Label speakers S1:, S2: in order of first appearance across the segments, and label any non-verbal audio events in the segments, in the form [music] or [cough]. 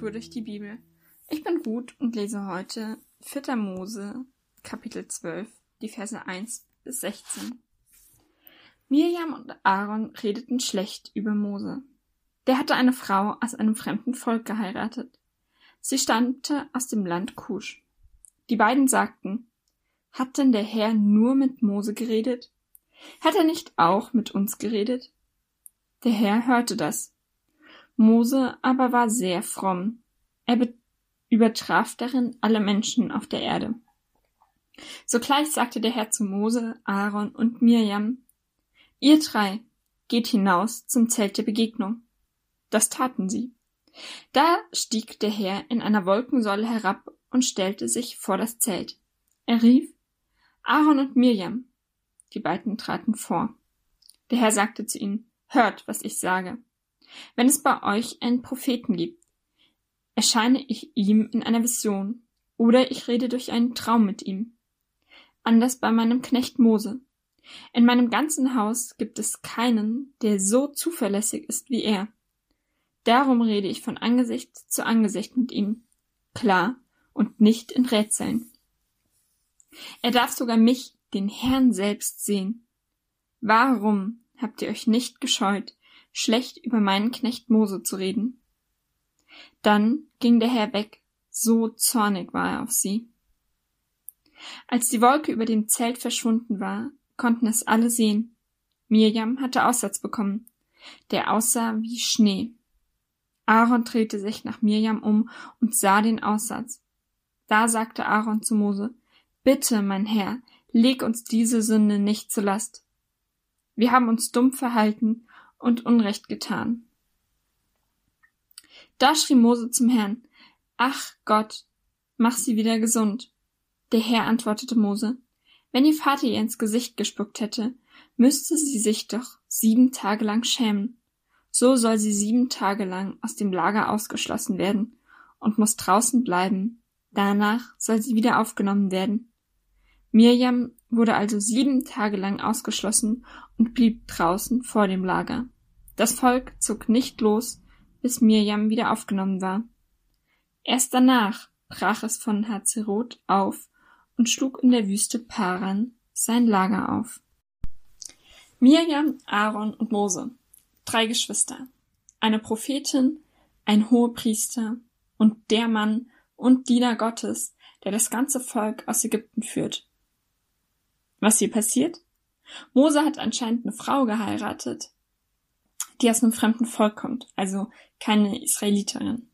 S1: Tour durch die Bibel. Ich bin Ruth und lese heute 4. Mose, Kapitel 12, die Verse 1 bis 16. Mirjam und Aaron redeten schlecht über Mose. Der hatte eine Frau aus einem fremden Volk geheiratet. Sie stammte aus dem Land Kusch. Die beiden sagten, hat denn der Herr nur mit Mose geredet? Hat er nicht auch mit uns geredet? Der Herr hörte das Mose aber war sehr fromm. Er übertraf darin alle Menschen auf der Erde. Sogleich sagte der Herr zu Mose, Aaron und Mirjam, Ihr drei, geht hinaus zum Zelt der Begegnung. Das taten sie. Da stieg der Herr in einer Wolkensäule herab und stellte sich vor das Zelt. Er rief, Aaron und Mirjam. Die beiden traten vor. Der Herr sagte zu ihnen, Hört, was ich sage. Wenn es bei euch einen Propheten gibt, erscheine ich ihm in einer Vision, oder ich rede durch einen Traum mit ihm. Anders bei meinem Knecht Mose. In meinem ganzen Haus gibt es keinen, der so zuverlässig ist wie er. Darum rede ich von Angesicht zu Angesicht mit ihm, klar und nicht in Rätseln. Er darf sogar mich, den Herrn selbst, sehen. Warum habt ihr euch nicht gescheut, schlecht über meinen Knecht Mose zu reden. Dann ging der Herr weg, so zornig war er auf sie. Als die Wolke über dem Zelt verschwunden war, konnten es alle sehen. Mirjam hatte Aussatz bekommen, der aussah wie Schnee. Aaron drehte sich nach Mirjam um und sah den Aussatz. Da sagte Aaron zu Mose, Bitte, mein Herr, leg uns diese Sünde nicht zur Last. Wir haben uns dumm verhalten und Unrecht getan. Da schrie Mose zum Herrn, Ach Gott, mach sie wieder gesund. Der Herr antwortete Mose, wenn ihr Vater ihr ins Gesicht gespuckt hätte, müsste sie sich doch sieben Tage lang schämen. So soll sie sieben Tage lang aus dem Lager ausgeschlossen werden und muss draußen bleiben. Danach soll sie wieder aufgenommen werden. Mirjam wurde also sieben Tage lang ausgeschlossen und blieb draußen vor dem Lager. Das Volk zog nicht los, bis Mirjam wieder aufgenommen war. Erst danach brach es von Hazeroth auf und schlug in der Wüste Paran sein Lager auf. Mirjam, Aaron und Mose, drei Geschwister, eine Prophetin, ein Hohepriester und der Mann und Diener Gottes, der das ganze Volk aus Ägypten führt. Was hier passiert? Mose hat anscheinend eine Frau geheiratet, die aus einem fremden Volk kommt, also keine Israeliterin.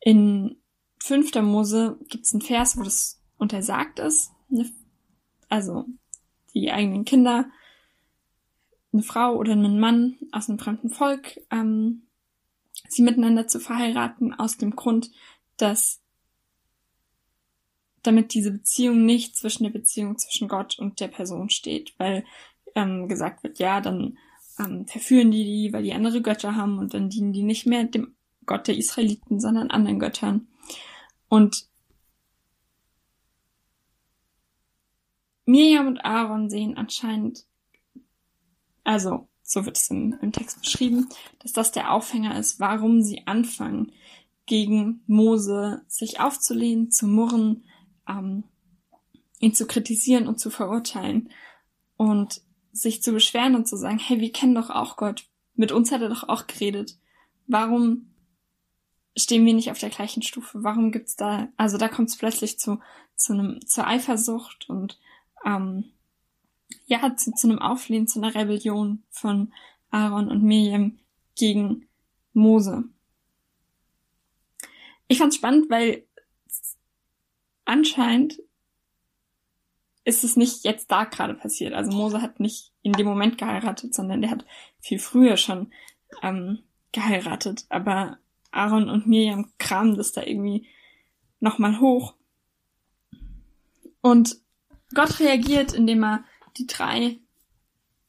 S1: In 5. Mose gibt es einen Vers, wo das untersagt ist, also die eigenen Kinder, eine Frau oder einen Mann aus einem fremden Volk, ähm, sie miteinander zu verheiraten, aus dem Grund, dass damit diese Beziehung nicht zwischen der Beziehung zwischen Gott und der Person steht, weil ähm, gesagt wird, ja, dann ähm, verführen die die, weil die andere Götter haben und dann dienen die nicht mehr dem Gott der Israeliten, sondern anderen Göttern. Und Mirjam und Aaron sehen anscheinend, also so wird es im, im Text beschrieben, dass das der Aufhänger ist, warum sie anfangen, gegen Mose sich aufzulehnen, zu murren, ähm, ihn zu kritisieren und zu verurteilen und sich zu beschweren und zu sagen, hey, wir kennen doch auch Gott. Mit uns hat er doch auch geredet. Warum stehen wir nicht auf der gleichen Stufe? Warum gibt's da, also da kommt es plötzlich zu, zu einem, zur Eifersucht und ähm, ja, zu, zu einem Auflehnen, zu einer Rebellion von Aaron und Miriam gegen Mose. Ich fand's spannend, weil anscheinend ist es nicht jetzt da gerade passiert. Also Mose hat nicht in dem Moment geheiratet, sondern der hat viel früher schon ähm, geheiratet. Aber Aaron und Miriam kramen das da irgendwie nochmal hoch. Und Gott reagiert, indem er die drei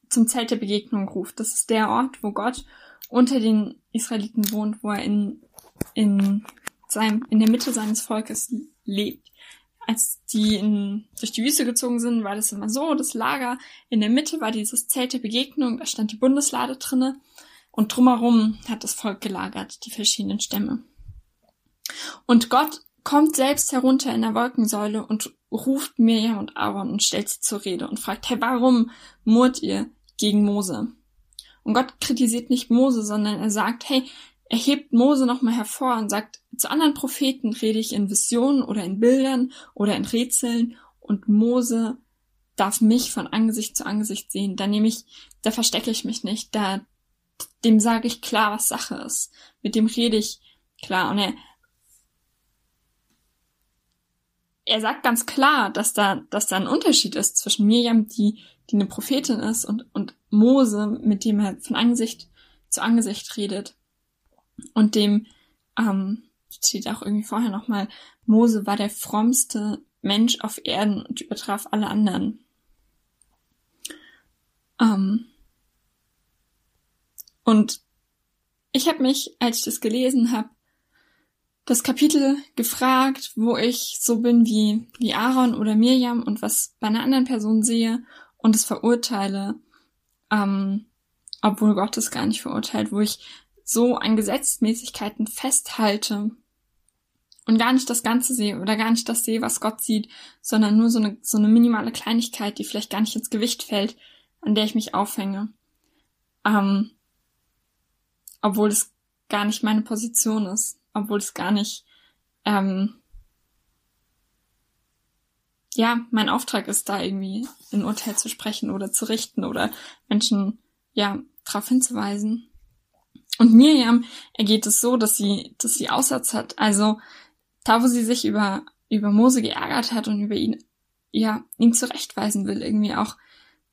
S1: zum Zelt der Begegnung ruft. Das ist der Ort, wo Gott unter den Israeliten wohnt, wo er in, in seinem, in der Mitte seines Volkes lebt als die in, durch die Wüste gezogen sind, war das immer so, das Lager in der Mitte war dieses Zelt der Begegnung, da stand die Bundeslade drinne und drumherum hat das Volk gelagert, die verschiedenen Stämme. Und Gott kommt selbst herunter in der Wolkensäule und ruft Mirjam und Aaron und stellt sie zur Rede und fragt, hey, warum murrt ihr gegen Mose? Und Gott kritisiert nicht Mose, sondern er sagt, hey, er hebt Mose nochmal hervor und sagt, zu anderen Propheten rede ich in Visionen oder in Bildern oder in Rätseln und Mose darf mich von Angesicht zu Angesicht sehen. Da nehme ich, da verstecke ich mich nicht, da, dem sage ich klar, was Sache ist. Mit dem rede ich klar und er, er sagt ganz klar, dass da, dass da ein Unterschied ist zwischen Mirjam, die, die eine Prophetin ist, und, und Mose, mit dem er von Angesicht zu Angesicht redet. Und dem, ähm, steht auch irgendwie vorher nochmal, Mose war der frommste Mensch auf Erden und übertraf alle anderen. Ähm, und ich habe mich, als ich das gelesen habe, das Kapitel gefragt, wo ich so bin wie, wie Aaron oder Mirjam und was bei einer anderen Person sehe und es verurteile, ähm, obwohl Gott es gar nicht verurteilt, wo ich so an Gesetzmäßigkeiten festhalte und gar nicht das Ganze sehe oder gar nicht das sehe, was Gott sieht, sondern nur so eine, so eine minimale Kleinigkeit, die vielleicht gar nicht ins Gewicht fällt, an der ich mich aufhänge. Ähm, obwohl es gar nicht meine Position ist, obwohl es gar nicht, ähm, ja, mein Auftrag ist, da irgendwie ein Urteil zu sprechen oder zu richten oder Menschen, ja, darauf hinzuweisen. Und Miriam ergeht es so, dass sie, dass sie Aussatz hat. Also da, wo sie sich über, über Mose geärgert hat und über ihn, ja, ihn zurechtweisen will, irgendwie auch,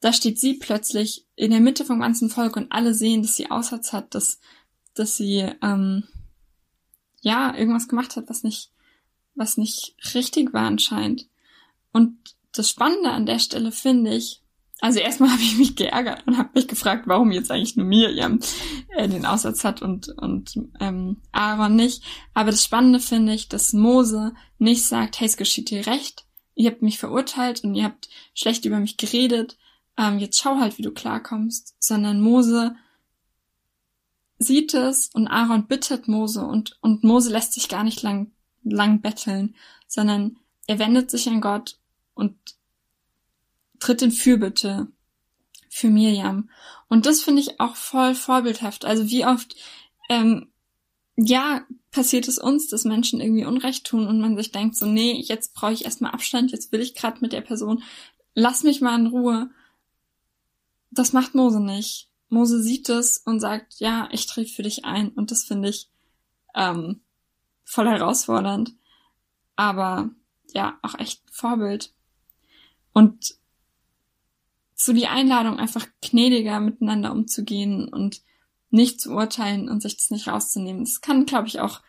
S1: da steht sie plötzlich in der Mitte vom ganzen Volk und alle sehen, dass sie Aussatz hat, dass, dass sie, ähm, ja, irgendwas gemacht hat, was nicht, was nicht richtig war anscheinend. Und das Spannende an der Stelle finde ich, also erstmal [laughs] habe ich mich geärgert und habe mich gefragt, warum jetzt eigentlich nur Miriam äh, den Aussatz hat und, und ähm, Aaron nicht. Aber das Spannende finde ich, dass Mose nicht sagt, hey, es geschieht dir recht, ihr habt mich verurteilt und ihr habt schlecht über mich geredet, ähm, jetzt schau halt, wie du klarkommst, sondern Mose sieht es und Aaron bittet Mose und, und Mose lässt sich gar nicht lang, lang betteln, sondern er wendet sich an Gott und tritt in Fürbitte für Miriam. Und das finde ich auch voll vorbildhaft. Also wie oft, ähm, ja, passiert es uns, dass Menschen irgendwie Unrecht tun und man sich denkt so, nee, jetzt brauche ich erstmal Abstand, jetzt will ich gerade mit der Person, lass mich mal in Ruhe. Das macht Mose nicht. Mose sieht es und sagt, ja, ich trete für dich ein. Und das finde ich ähm, voll herausfordernd. Aber ja, auch echt Vorbild. Und so die Einladung, einfach gnädiger miteinander umzugehen und nicht zu urteilen und sich das nicht rauszunehmen. Das kann, glaube ich, auch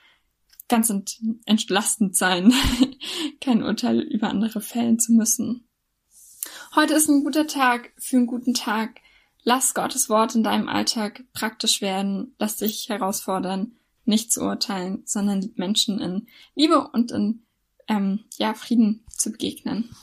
S1: ganz ent entlastend sein, [laughs] kein Urteil über andere fällen zu müssen. Heute ist ein guter Tag für einen guten Tag. Lass Gottes Wort in deinem Alltag praktisch werden. Lass dich herausfordern, nicht zu urteilen, sondern Menschen in Liebe und in ähm, ja, Frieden zu begegnen.